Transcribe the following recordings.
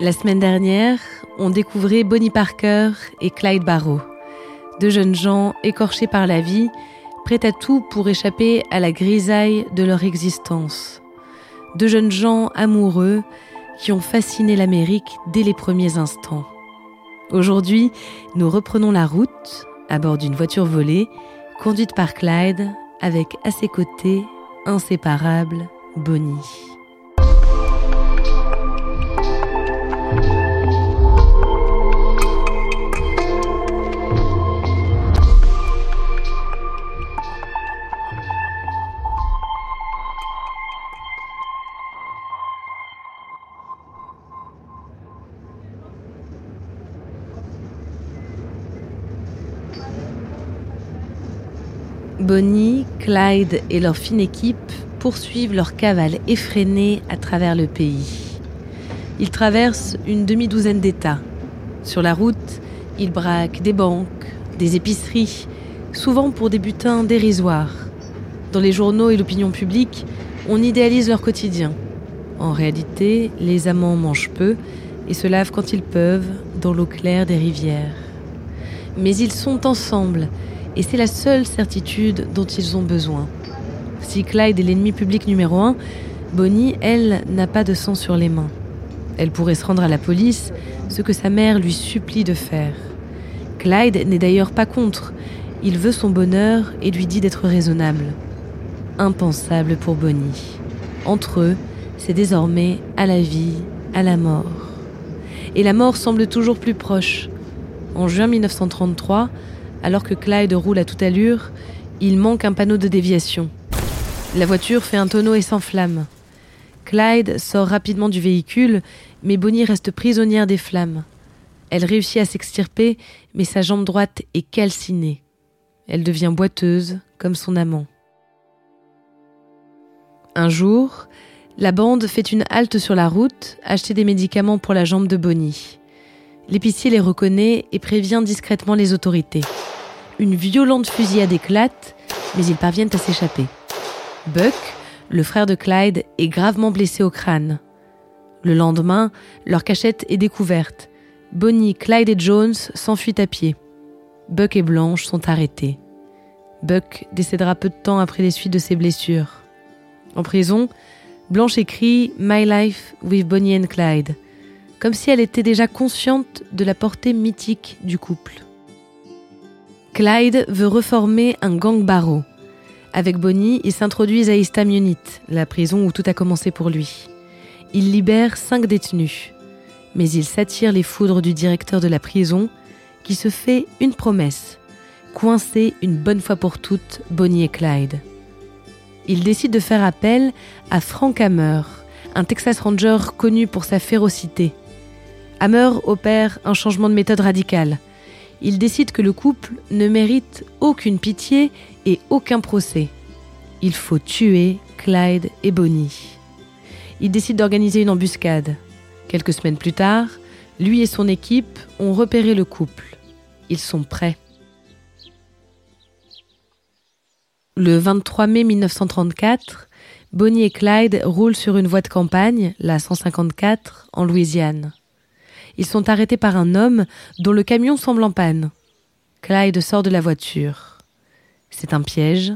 La semaine dernière, on découvrait Bonnie Parker et Clyde Barrow, deux jeunes gens écorchés par la vie, prêts à tout pour échapper à la grisaille de leur existence. Deux jeunes gens amoureux qui ont fasciné l'Amérique dès les premiers instants. Aujourd'hui, nous reprenons la route à bord d'une voiture volée, conduite par Clyde, avec à ses côtés, inséparable, Bonnie. Bonnie, Clyde et leur fine équipe poursuivent leur cavale effrénée à travers le pays. Ils traversent une demi-douzaine d'États. Sur la route, ils braquent des banques, des épiceries, souvent pour des butins dérisoires. Dans les journaux et l'opinion publique, on idéalise leur quotidien. En réalité, les amants mangent peu et se lavent quand ils peuvent dans l'eau claire des rivières. Mais ils sont ensemble et c'est la seule certitude dont ils ont besoin. Si Clyde est l'ennemi public numéro un, Bonnie, elle, n'a pas de sang sur les mains. Elle pourrait se rendre à la police, ce que sa mère lui supplie de faire. Clyde n'est d'ailleurs pas contre. Il veut son bonheur et lui dit d'être raisonnable. Impensable pour Bonnie. Entre eux, c'est désormais à la vie, à la mort. Et la mort semble toujours plus proche. En juin 1933, alors que Clyde roule à toute allure, il manque un panneau de déviation. La voiture fait un tonneau et s'enflamme. Clyde sort rapidement du véhicule, mais Bonnie reste prisonnière des flammes. Elle réussit à s'extirper, mais sa jambe droite est calcinée. Elle devient boiteuse, comme son amant. Un jour, la bande fait une halte sur la route, acheter des médicaments pour la jambe de Bonnie. L'épicier les reconnaît et prévient discrètement les autorités. Une violente fusillade éclate, mais ils parviennent à s'échapper. Buck, le frère de Clyde, est gravement blessé au crâne. Le lendemain, leur cachette est découverte. Bonnie, Clyde et Jones s'enfuient à pied. Buck et Blanche sont arrêtés. Buck décédera peu de temps après les suites de ses blessures. En prison, Blanche écrit My Life with Bonnie and Clyde comme si elle était déjà consciente de la portée mythique du couple. Clyde veut reformer un gang barreau. Avec Bonnie, ils s'introduisent à Istamionit, la prison où tout a commencé pour lui. Il libère cinq détenus. Mais il s'attire les foudres du directeur de la prison, qui se fait une promesse coincer une bonne fois pour toutes Bonnie et Clyde. Il décide de faire appel à Frank Hammer, un Texas Ranger connu pour sa férocité. Hammer opère un changement de méthode radical. Il décide que le couple ne mérite aucune pitié et aucun procès. Il faut tuer Clyde et Bonnie. Il décide d'organiser une embuscade. Quelques semaines plus tard, lui et son équipe ont repéré le couple. Ils sont prêts. Le 23 mai 1934, Bonnie et Clyde roulent sur une voie de campagne, la 154, en Louisiane. Ils sont arrêtés par un homme dont le camion semble en panne. Clyde sort de la voiture. C'est un piège.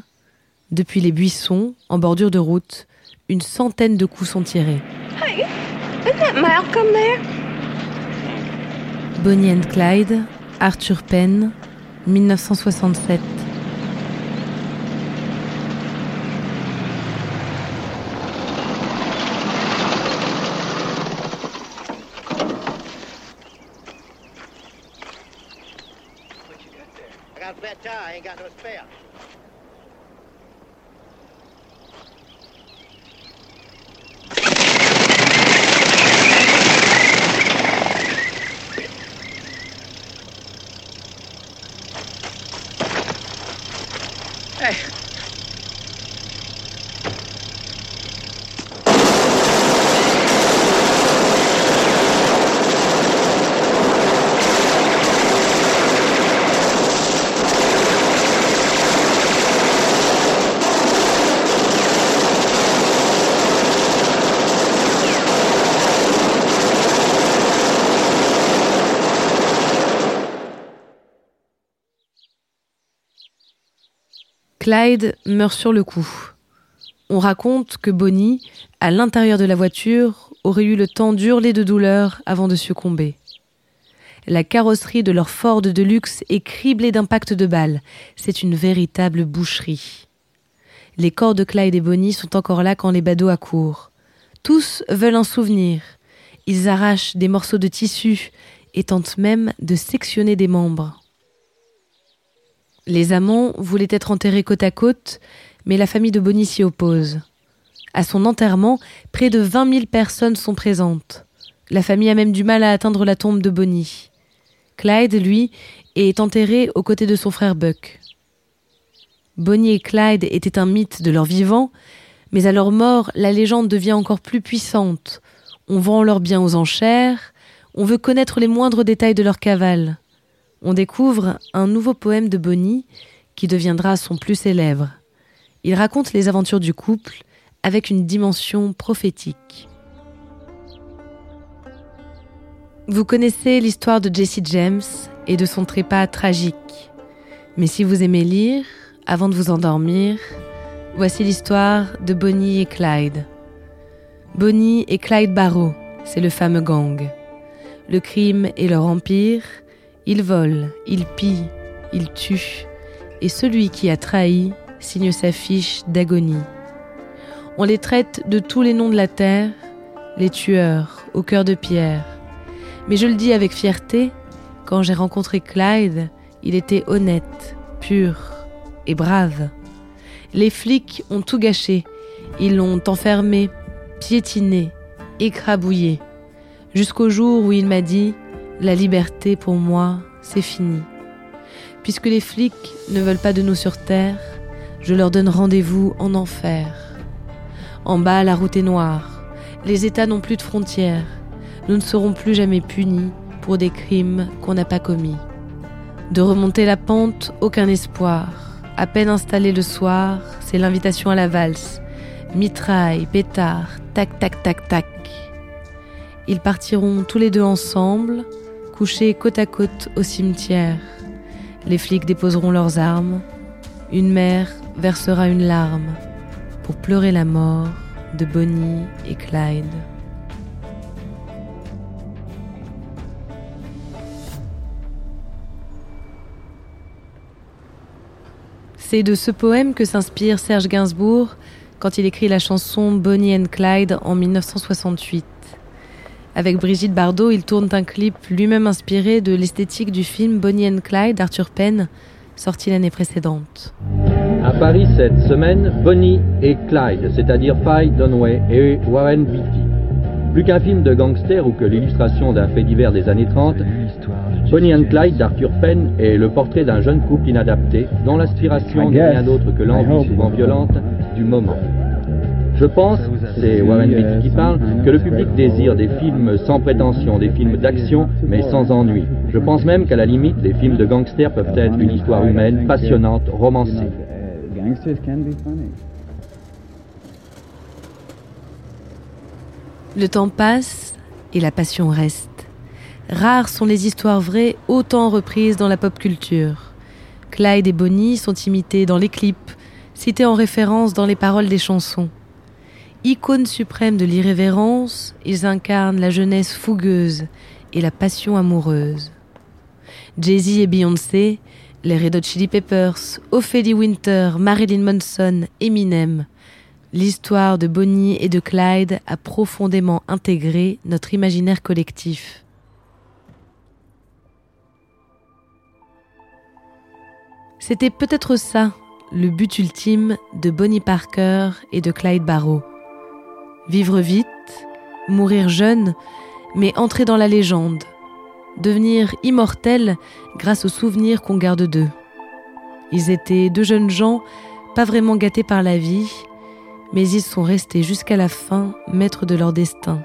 Depuis les buissons, en bordure de route, une centaine de coups sont tirés. Hey, isn't that Malcolm there? Bonnie and Clyde, Arthur Penn, 1967. fat tire, ain't got no spare. Hey. Clyde meurt sur le coup. On raconte que Bonnie, à l'intérieur de la voiture, aurait eu le temps d'hurler de douleur avant de succomber. La carrosserie de leur Ford de luxe est criblée d'impacts de balles. C'est une véritable boucherie. Les corps de Clyde et Bonnie sont encore là quand les badauds accourent. Tous veulent un souvenir. Ils arrachent des morceaux de tissu et tentent même de sectionner des membres. Les amants voulaient être enterrés côte à côte, mais la famille de Bonnie s'y oppose. À son enterrement, près de 20 000 personnes sont présentes. La famille a même du mal à atteindre la tombe de Bonnie. Clyde, lui, est enterré aux côtés de son frère Buck. Bonnie et Clyde étaient un mythe de leur vivant, mais à leur mort, la légende devient encore plus puissante. On vend leurs biens aux enchères, on veut connaître les moindres détails de leur cavale on découvre un nouveau poème de Bonnie qui deviendra son plus célèbre. Il raconte les aventures du couple avec une dimension prophétique. Vous connaissez l'histoire de Jesse James et de son trépas tragique. Mais si vous aimez lire, avant de vous endormir, voici l'histoire de Bonnie et Clyde. Bonnie et Clyde Barrow, c'est le fameux gang. Le crime est leur empire, ils volent, ils pillent, ils tuent, et celui qui a trahi signe sa fiche d'agonie. On les traite de tous les noms de la terre, les tueurs, au cœur de pierre. Mais je le dis avec fierté, quand j'ai rencontré Clyde, il était honnête, pur et brave. Les flics ont tout gâché, ils l'ont enfermé, piétiné, écrabouillé, jusqu'au jour où il m'a dit la liberté, pour moi, c'est fini. Puisque les flics ne veulent pas de nous sur Terre, je leur donne rendez-vous en enfer. En bas, la route est noire. Les États n'ont plus de frontières. Nous ne serons plus jamais punis pour des crimes qu'on n'a pas commis. De remonter la pente, aucun espoir. À peine installé le soir, c'est l'invitation à la valse. Mitraille, pétard, tac, tac, tac, tac. Ils partiront tous les deux ensemble, couchés côte à côte au cimetière. Les flics déposeront leurs armes. Une mère versera une larme pour pleurer la mort de Bonnie et Clyde. C'est de ce poème que s'inspire Serge Gainsbourg quand il écrit la chanson Bonnie and Clyde en 1968. Avec Brigitte Bardot, il tourne un clip lui-même inspiré de l'esthétique du film Bonnie and Clyde d'Arthur Penn, sorti l'année précédente. À Paris cette semaine, Bonnie et Clyde, c'est-à-dire Faye Dunaway et Warren Beatty. Plus qu'un film de gangster ou que l'illustration d'un fait divers des années 30, Bonnie and Clyde d'Arthur Penn est le portrait d'un jeune couple inadapté dont l'aspiration n'est rien d'autre que l'envie souvent violente du moment. Je pense, c'est Warren Beatty qui parle, que le public désire des films sans prétention, des films d'action, mais sans ennui. Je pense même qu'à la limite, les films de gangsters peuvent être une histoire humaine, passionnante, romancée. Le temps passe et la passion reste. Rares sont les histoires vraies autant reprises dans la pop culture. Clyde et Bonnie sont imités dans les clips, cités en référence dans les paroles des chansons. Icônes suprêmes de l'irrévérence, ils incarnent la jeunesse fougueuse et la passion amoureuse. Jay-Z et Beyoncé, les Red Hot Chili Peppers, Ophélie Winter, Marilyn Manson, Eminem. L'histoire de Bonnie et de Clyde a profondément intégré notre imaginaire collectif. C'était peut-être ça, le but ultime de Bonnie Parker et de Clyde Barrow. Vivre vite, mourir jeune, mais entrer dans la légende, devenir immortel grâce aux souvenirs qu'on garde d'eux. Ils étaient deux jeunes gens, pas vraiment gâtés par la vie, mais ils sont restés jusqu'à la fin maîtres de leur destin.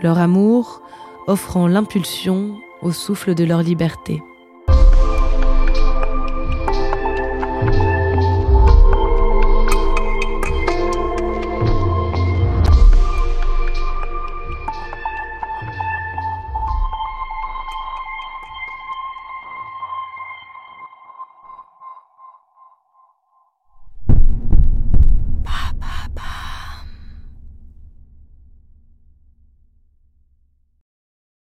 Leur amour offrant l'impulsion au souffle de leur liberté.